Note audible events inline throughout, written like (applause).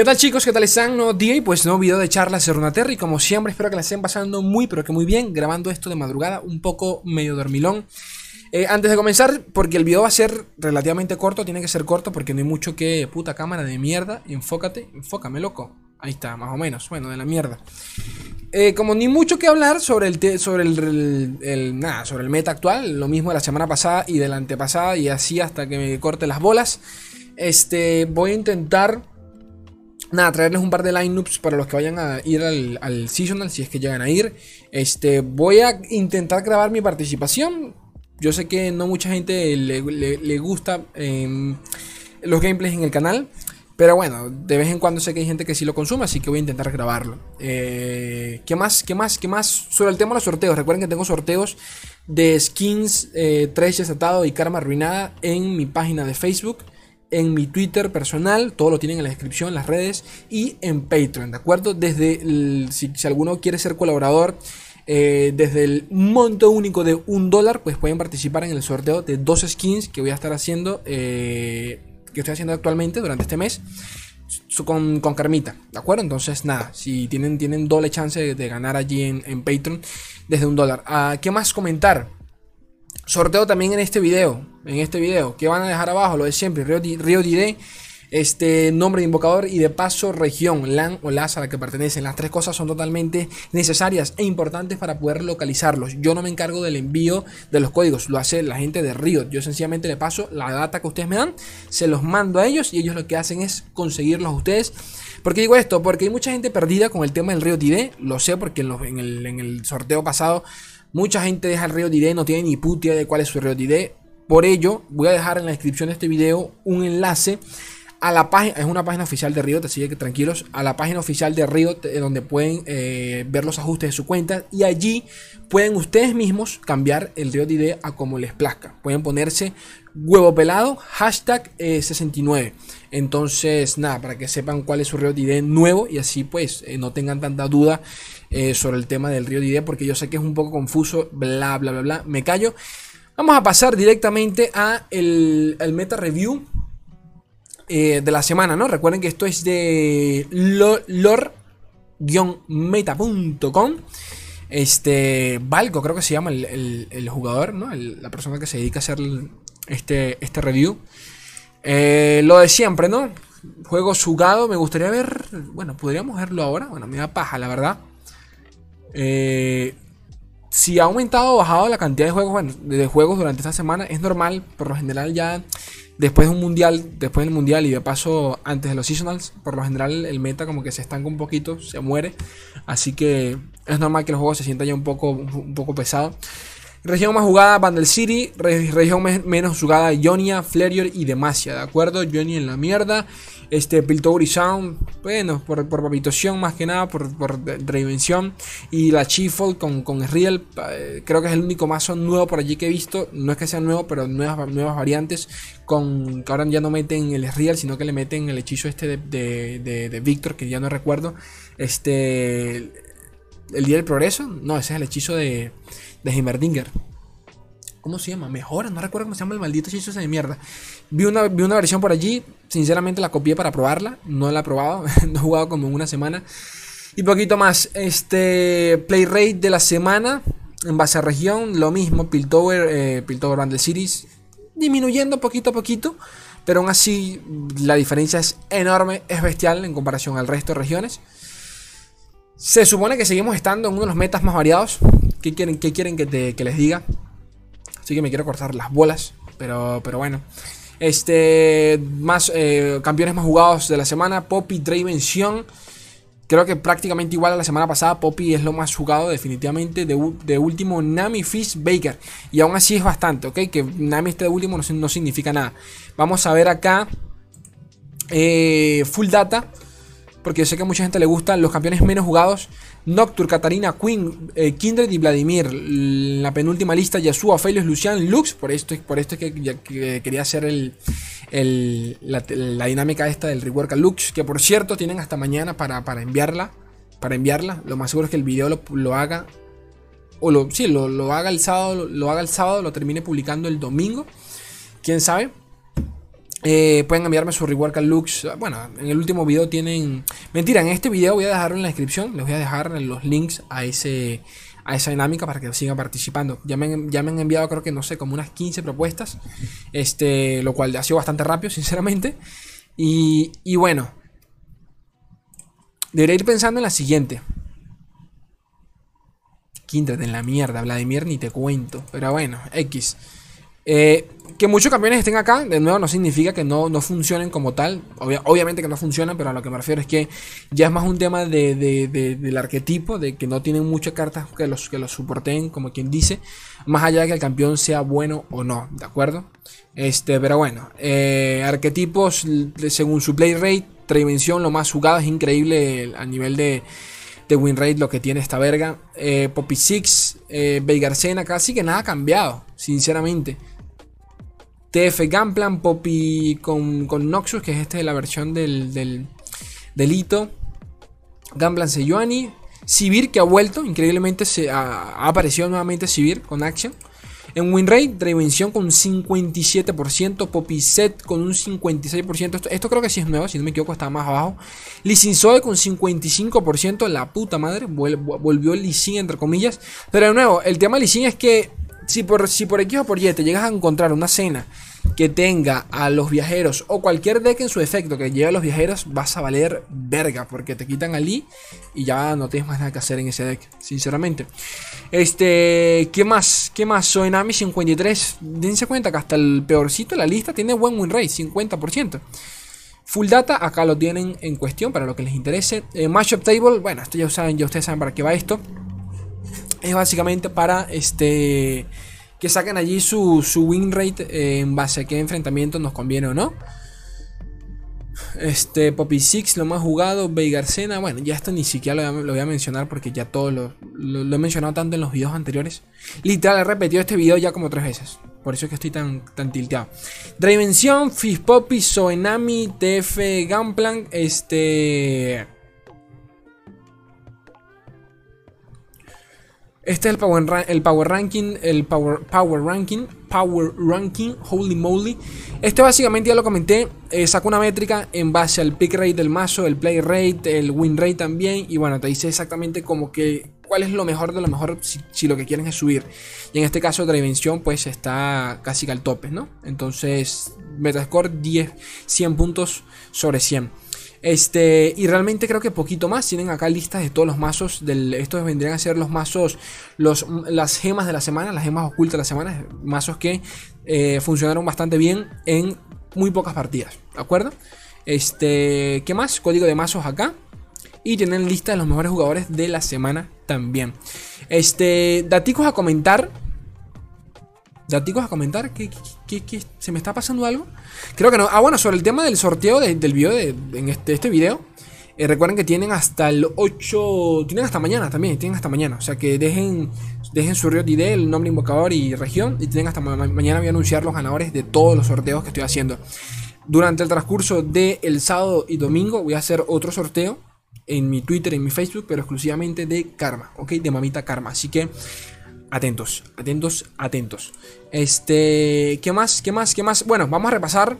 ¿Qué tal chicos? ¿Qué tal están? Nuevo día y pues nuevo video de charlas de Runaterra y como siempre espero que la estén pasando muy pero que muy bien grabando esto de madrugada, un poco medio dormilón. Eh, antes de comenzar, porque el video va a ser relativamente corto, tiene que ser corto porque no hay mucho que... Puta cámara de mierda, enfócate, enfócame loco. Ahí está, más o menos, bueno, de la mierda. Eh, como ni mucho que hablar sobre el, sobre el, nada, sobre el meta actual, lo mismo de la semana pasada y de la antepasada y así hasta que me corte las bolas. Este, voy a intentar Nada, traerles un par de lineups para los que vayan a ir al, seasonal, si es que llegan a ir. Este, voy a intentar grabar mi participación. Yo sé que no mucha gente le, gusta em, los gameplays en el canal. Pero bueno, de vez en cuando sé que hay gente que sí lo consume, así que voy a intentar grabarlo. Eh, ¿Qué más? ¿Qué más? ¿Qué más? Sobre el tema de los sorteos. Recuerden que tengo sorteos de skins, eh, Trash atado y Karma arruinada en mi página de Facebook en mi Twitter personal, todo lo tienen en la descripción, las redes y en Patreon, ¿de acuerdo? Desde si, alguno quiere ser colaborador, eh, desde el monto único de un dólar, pues pueden participar en el sorteo de dos skins que voy a estar haciendo, eh, que estoy haciendo actualmente durante este mes. Con, con, Carmita, ¿de acuerdo? Entonces, nada, si tienen, tienen doble chance de, ganar allí en, en, Patreon desde un dólar. Ah, ¿Qué más comentar? Sorteo también en este video. En este video. Que van a dejar abajo? Lo de siempre. Río, Río Este nombre de invocador y de paso región, LAN o LAS a la que pertenecen. Las tres cosas son totalmente necesarias e importantes para poder localizarlos. Yo no me encargo del envío de los códigos, lo hace la gente de Riot. Yo sencillamente le paso la data que ustedes me dan, se los mando a ellos y ellos lo que hacen es conseguirlos a ustedes. ¿Por qué digo esto? Porque hay mucha gente perdida con el tema del Río ID. Lo sé porque en, el, en el sorteo pasado Mucha gente deja el Riot ID, no tiene ni puta idea de cuál es su Riot ID. Por ello, voy a dejar en la descripción de este video un enlace a la página, es una página oficial de Riot, así que tranquilos, a la página oficial de Riot, eh, donde pueden eh, ver los ajustes de su cuenta y allí pueden ustedes mismos cambiar el Riot ID a como les plazca. Pueden ponerse huevo pelado, hashtag 69. Eh, Entonces, nada, para que sepan cuál es su Riot ID nuevo y así pues no tengan tanta duda sobre el tema del Riot ID, porque yo sé que es un poco confuso, bla, bla, bla, bla. Me callo. Vamos a pasar directamente a el meta review eh, de la semana, ¿no? Recuerden que esto es de lore-meta.com. Este, Valco creo que se llama el, jugador, ¿no? la persona que se dedica a hacer este, este review. Eh, lo de siempre, ¿no? Juego jugado, me gustaría ver, bueno, podríamos verlo ahora. Bueno, me da paja, la verdad. Eh, si ha aumentado o bajado la cantidad de juegos, de juegos durante esta semana, es normal. Por lo general ya después de un mundial, después del mundial y de paso antes de los seasonals, por lo general el meta como que se estanca un poquito, se muere. Así que es normal que el juego se sienta ya un poco, un poco pesado. Región más jugada, Vandal City. región menos jugada, Ionia, Flerior y Demacia, ¿de acuerdo? Ionia en la mierda. Este, Piltover Sound, bueno, por, por más que nada, por, por reinvención. Y la Chiefol con, con Real, eh, creo que es el único mazo nuevo por allí que he visto. No es que sea nuevo, pero nuevas, nuevas variantes. Con que ahora ya no meten el Real, sino que le meten el hechizo este de, de, de, Victor, que ya no recuerdo. Este. El Día del Progreso, no, ese es el hechizo de, de Heimerdinger. ¿Cómo se llama? Mejora, no recuerdo cómo se llama el maldito hechizo de mierda. Vi una, vi una versión por allí, sinceramente la copié para probarla, no la he probado, (laughs) no he jugado como en una semana. Y poquito más, este play rate de la semana en base a región, lo mismo, Piltover, eh, Piltover Bundle Series, disminuyendo poquito a poquito, pero aún así la diferencia es enorme, es bestial en comparación al resto de regiones. Se supone que seguimos estando en uno de los metas más variados. ¿Qué quieren, qué quieren que, te, que les diga? Así que me quiero cortar las bolas. Pero, pero bueno. Este. Más. Eh, campeones más jugados de la semana. Poppy, Draven. Creo que prácticamente igual a la semana pasada. Poppy es lo más jugado, definitivamente. De, último, Nami, Fish, Baker. Y aún así es bastante, ¿ok? Que Nami esté de último no, significa nada. Vamos a ver acá. Eh, full data porque sé que a mucha gente le gustan los campeones menos jugados. Noctur, Katarina, Queen, eh, Kindred y Vladimir. La penúltima lista, Yasuo, Felios, Lucian, Lux. Por esto, por esto es que, quería hacer el, la, dinámica esta del rework a Lux. Que por cierto, tienen hasta mañana para, enviarla. Para enviarla. Lo más seguro es que el video lo, haga. O lo, sí, lo, haga el sábado. Lo, haga el sábado, lo termine publicando el domingo. Quién sabe. Eh, pueden enviarme su rework looks. Bueno, en el último video tienen. Mentira, en este video voy a dejarlo en la descripción. Les voy a dejar los links a ese. A esa dinámica para que sigan participando. Ya me, ya me han enviado, creo que no sé, como unas 15 propuestas. Este. Lo cual ha sido bastante rápido, (laughs) sinceramente. Y, y bueno. Debería ir pensando en la siguiente. Quinta en la mierda, Vladimir, ni te cuento. Pero bueno, X. Eh, que muchos campeones estén acá, de nuevo, no significa que no, no funcionen como tal. obviamente que no funcionan, pero a lo que me refiero es que ya es más un tema de, del arquetipo, de que no tienen muchas cartas que los, que los soporten, como quien dice, más allá de que el campeón sea bueno o no, ¿de acuerdo? Este, pero bueno, eh, arquetipos según su play rate, Tridimensión, lo más jugado, es increíble a nivel de, de win rate lo que tiene esta verga. Eh, Poppy Six, eh, Veigarcena, casi que nada ha cambiado, sinceramente. TF Gunplan, Poppy con, con, Noxus, que es esta de la versión del, del, del hito. Gunplan Sejuani. Sivir, que ha vuelto, increíblemente se ha, aparecido nuevamente Sivir con Action. En Winrate, Prevención con un 57%, Poppy Set con un 56%. Esto, creo que sí es nuevo, si no me equivoco, estaba más abajo. Lisinzoe con 55%, la puta madre, volvió Lisin entre comillas. Pero de nuevo, el tema de Lisin es que si por, si por X o por Y te llegas a encontrar una cena que tenga a los viajeros o cualquier deck en su efecto que lleve a los viajeros, vas a valer verga porque te quitan a Lee y ya no tienes más nada que hacer en ese deck, sinceramente. Este, ¿qué más? ¿Qué más? Soenami 53. Dense cuenta que hasta el peorcito de la lista tiene buen win rate, 50%. Full data, acá lo tienen en cuestión para lo que les interese. Eh, Matchup table, bueno, esto ya saben, ya ustedes saben para qué va esto es básicamente para este que saquen allí su, win rate eh, en base a qué enfrentamiento nos conviene o no. Este, Poppy Six, lo más jugado, Veigarcena. Bueno, ya esto ni siquiera lo, voy a mencionar porque ya todo lo, he mencionado tanto en los videos anteriores. Literal, he repetido este video ya como tres veces. Por eso es que estoy tan, tan tilteado. Dimension, Fish Poppy, Soenami, TF Gunplank, este. Este es el Power, el power Ranking, el Power, power Ranking, Power Ranking, Holy Moly. Este básicamente ya lo comenté, eh, saca una métrica en base al pick rate del mazo, el play rate, el win rate también. Y bueno, te dice exactamente como que cuál es lo mejor de lo mejor si, lo que quieren es subir. Y en este caso, la dimensión pues está casi que al tope, ¿no? Entonces, Metascore 10, 100 puntos sobre 100. Este, y realmente creo que poquito más. Tienen acá listas de todos los mazos. Del, estos vendrían a ser los mazos, los, las gemas de la semana, las gemas ocultas de la semana. Mazos que eh, funcionaron bastante bien en muy pocas partidas. ¿De acuerdo? Este, ¿qué más? Código de mazos acá. Y tienen lista de los mejores jugadores de la semana también. Este, daticos a comentar daticos a comentar? ¿Qué, se me está pasando algo? Creo que no. Ah, bueno, sobre el tema del sorteo del video, de, en este, este video. Eh, recuerden que tienen hasta el 8. Tienen hasta mañana también. Tienen hasta mañana. O sea que dejen, dejen su Riot ID, el nombre invocador y región. Y tienen hasta mañana. Voy a anunciar los ganadores de todos los sorteos que estoy haciendo. Durante el transcurso del sábado y domingo voy a hacer otro sorteo en mi Twitter, en mi Facebook, pero exclusivamente de Karma, ¿ok? De Mamita Karma. Así que atentos, atentos, atentos. Este, ¿qué más? ¿Qué más? ¿Qué más? Bueno, vamos a repasar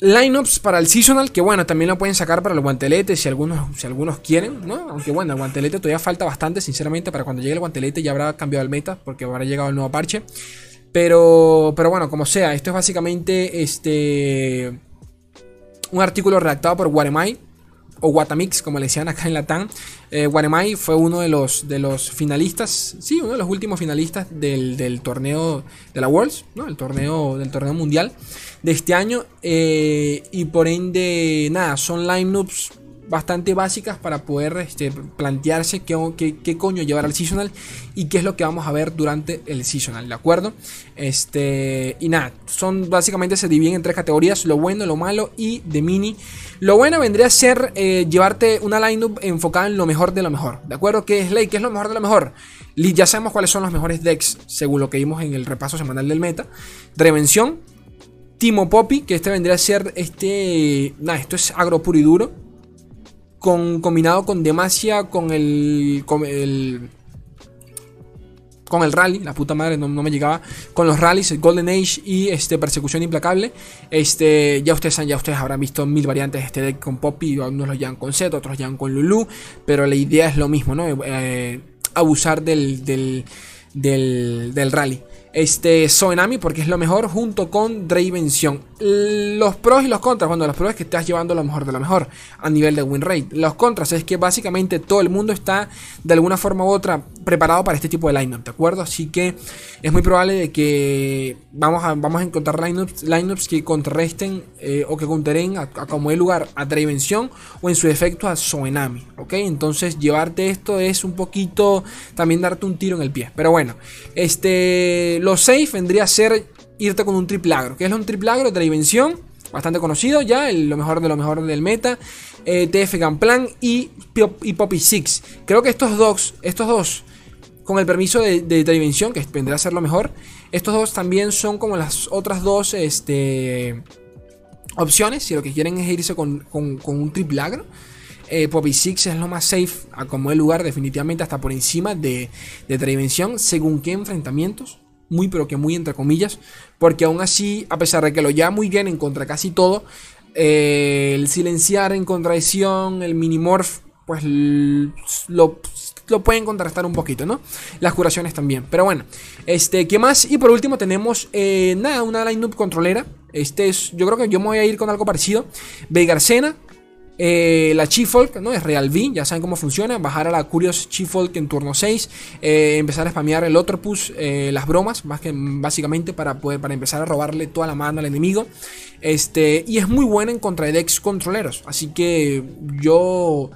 lineups para el seasonal, que bueno, también lo pueden sacar para el guantelete si algunos, si algunos quieren, ¿no? Aunque bueno, el guantelete todavía falta bastante, sinceramente, para cuando llegue el guantelete ya habrá cambiado el meta, porque habrá llegado el nuevo parche. Pero, pero bueno, como sea, esto es básicamente este un artículo redactado por Guaremai o Guatamix, como le decían acá en Latam. Eh, fue uno de los, de los finalistas, sí, uno de los últimos finalistas del, torneo de la Worlds, ¿no? El torneo, del torneo mundial de este año. Eh, y por ende, nada, son lineups bastante básicas para poder este, plantearse qué, qué, coño llevar al seasonal y qué es lo que vamos a ver durante el seasonal, ¿de acuerdo? Este, y nada, son básicamente se dividen en tres categorías, lo bueno, lo malo y de mini. Lo bueno vendría a ser eh, llevarte una lineup enfocada en lo mejor de lo mejor, ¿de acuerdo? ¿Qué es Ley? ¿Qué es lo mejor de lo mejor? Ya sabemos cuáles son los mejores decks según lo que vimos en el repaso semanal del meta. Revención, Timo Poppy, que este vendría a ser este. Nada, esto es agro puro y duro con, combinado con Demacia, con el, con el con el rally, la puta madre, no, me llegaba con los rallies, Golden Age y este Persecución Implacable. Este, ya ustedes ya ustedes habrán visto mil variantes de este deck con Poppy, unos lo llevan con Z, otros llevan con Lulu, pero la idea es lo mismo, ¿no? Eh, abusar del, del, del, del rally este Soenami porque es lo mejor junto con Dravención. Los pros y los contras, bueno, los pros es que estás llevando lo mejor de lo mejor a nivel de win rate. Los contras es que básicamente todo el mundo está de alguna forma u otra preparado para este tipo de lineup, ¿de acuerdo? Así que es muy probable de que vamos a, vamos a encontrar lineups, lineups que contrarresten eh, o que counteren a, como el lugar a Dravención o en su defecto a Soenami, ¿ok? Entonces llevarte esto es un poquito también darte un tiro en el pie. Pero bueno, este lo safe vendría a ser irte con un triple agro. Que es un triple agro invención. Bastante conocido ya, lo mejor de lo mejor del meta. Eh, TF Gunplan y, y Poppy Six. Creo que estos dos, estos dos, con el permiso de, de que vendría a ser lo mejor. Estos dos también son como las otras dos este, opciones. Si lo que quieren es irse con, un triple agro. Eh, Poppy Six es lo más safe a como el lugar, definitivamente hasta por encima de, de. Según qué enfrentamientos muy pero que muy entre comillas, porque aún así, a pesar de que lo lleva muy bien en contra casi todo, eh, el silenciar en contradicción, el minimorph, pues lo, lo pueden contrastar un poquito, ¿no? Las curaciones también. Pero bueno, este, ¿qué más? Y por último tenemos, eh, nada, una lineup controlera. Este es, yo creo que yo me voy a ir con algo parecido. Veigarcena, eh, la Chifolk, ¿no? Es Real V, ya saben cómo funciona. Bajar a la Curious Chifolk en turno 6. Eh, empezar a spamear el otro push, eh, las bromas, más que básicamente para, poder, para empezar a robarle toda la mano al enemigo. Este, y es muy buena en contra de decks controleros. Así que yo,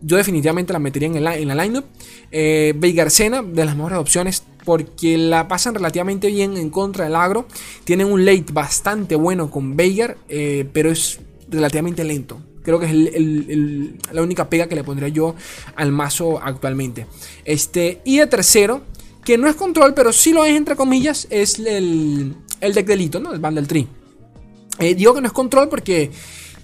yo definitivamente la metería en, en la lineup. Eh, Veigarcena, de las mejores opciones porque la pasan relativamente bien en contra del agro. Tienen un late bastante bueno con Veigar, pero es relativamente lento. Creo que es la única pega que le pondría yo al mazo actualmente. Este, y de tercero, que no es control, pero sí lo es entre comillas, es el, el deck delito, ¿no? El Bundle Tree. Eh, digo que no es control porque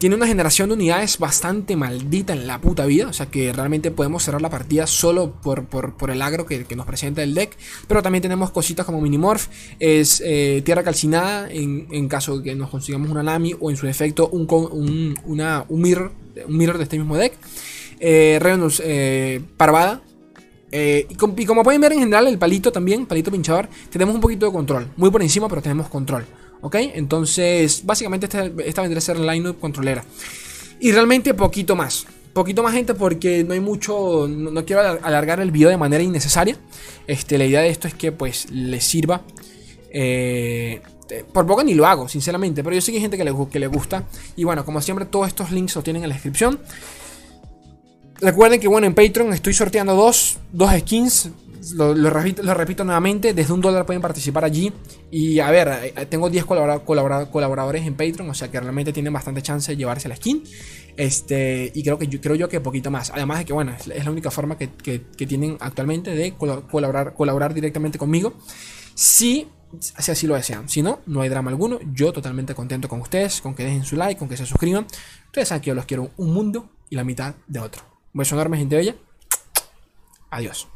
tiene una generación de unidades bastante maldita en la puta vida. O sea que realmente podemos cerrar la partida solo por, el agro que, nos presenta el deck. Pero también tenemos cositas como Minimorph. Es eh, tierra calcinada en, caso de que nos consigamos una Nami. O en su defecto un, una, un, mirror, un mirror de este mismo deck. Eh, eh Parvada. Eh, y, como pueden ver en general el palito también, palito pinchador, tenemos un poquito de control. Muy por encima pero tenemos control. ¿Ok? Entonces, básicamente esta, esta vendría a ser la lineup controlera. Y realmente poquito más. Poquito más gente porque no hay mucho, no, quiero alargar el video de manera innecesaria. Este, la idea de esto es que pues les sirva. Eh, por poco ni lo hago, sinceramente, pero yo sé que hay gente que le, que le gusta. Y bueno, como siempre, todos estos links los tienen en la descripción. Recuerden que bueno, en Patreon estoy sorteando dos, dos skins lo, repito, nuevamente, desde un dólar pueden participar allí. Y a ver, eh, tengo 10 colaboradores en Patreon, o sea que realmente tienen bastante chance de llevarse la skin. Este, y creo que yo, creo yo que poquito más. Además de que, bueno, es, la única forma que, tienen actualmente de colaborar, colaborar directamente conmigo. Si, si así lo desean. Si no, no hay drama alguno. Yo totalmente contento con ustedes, con que dejen su like, con que se suscriban. Ustedes saben que yo los quiero un mundo y la mitad de otro. Un beso enorme, gente bella. Adiós.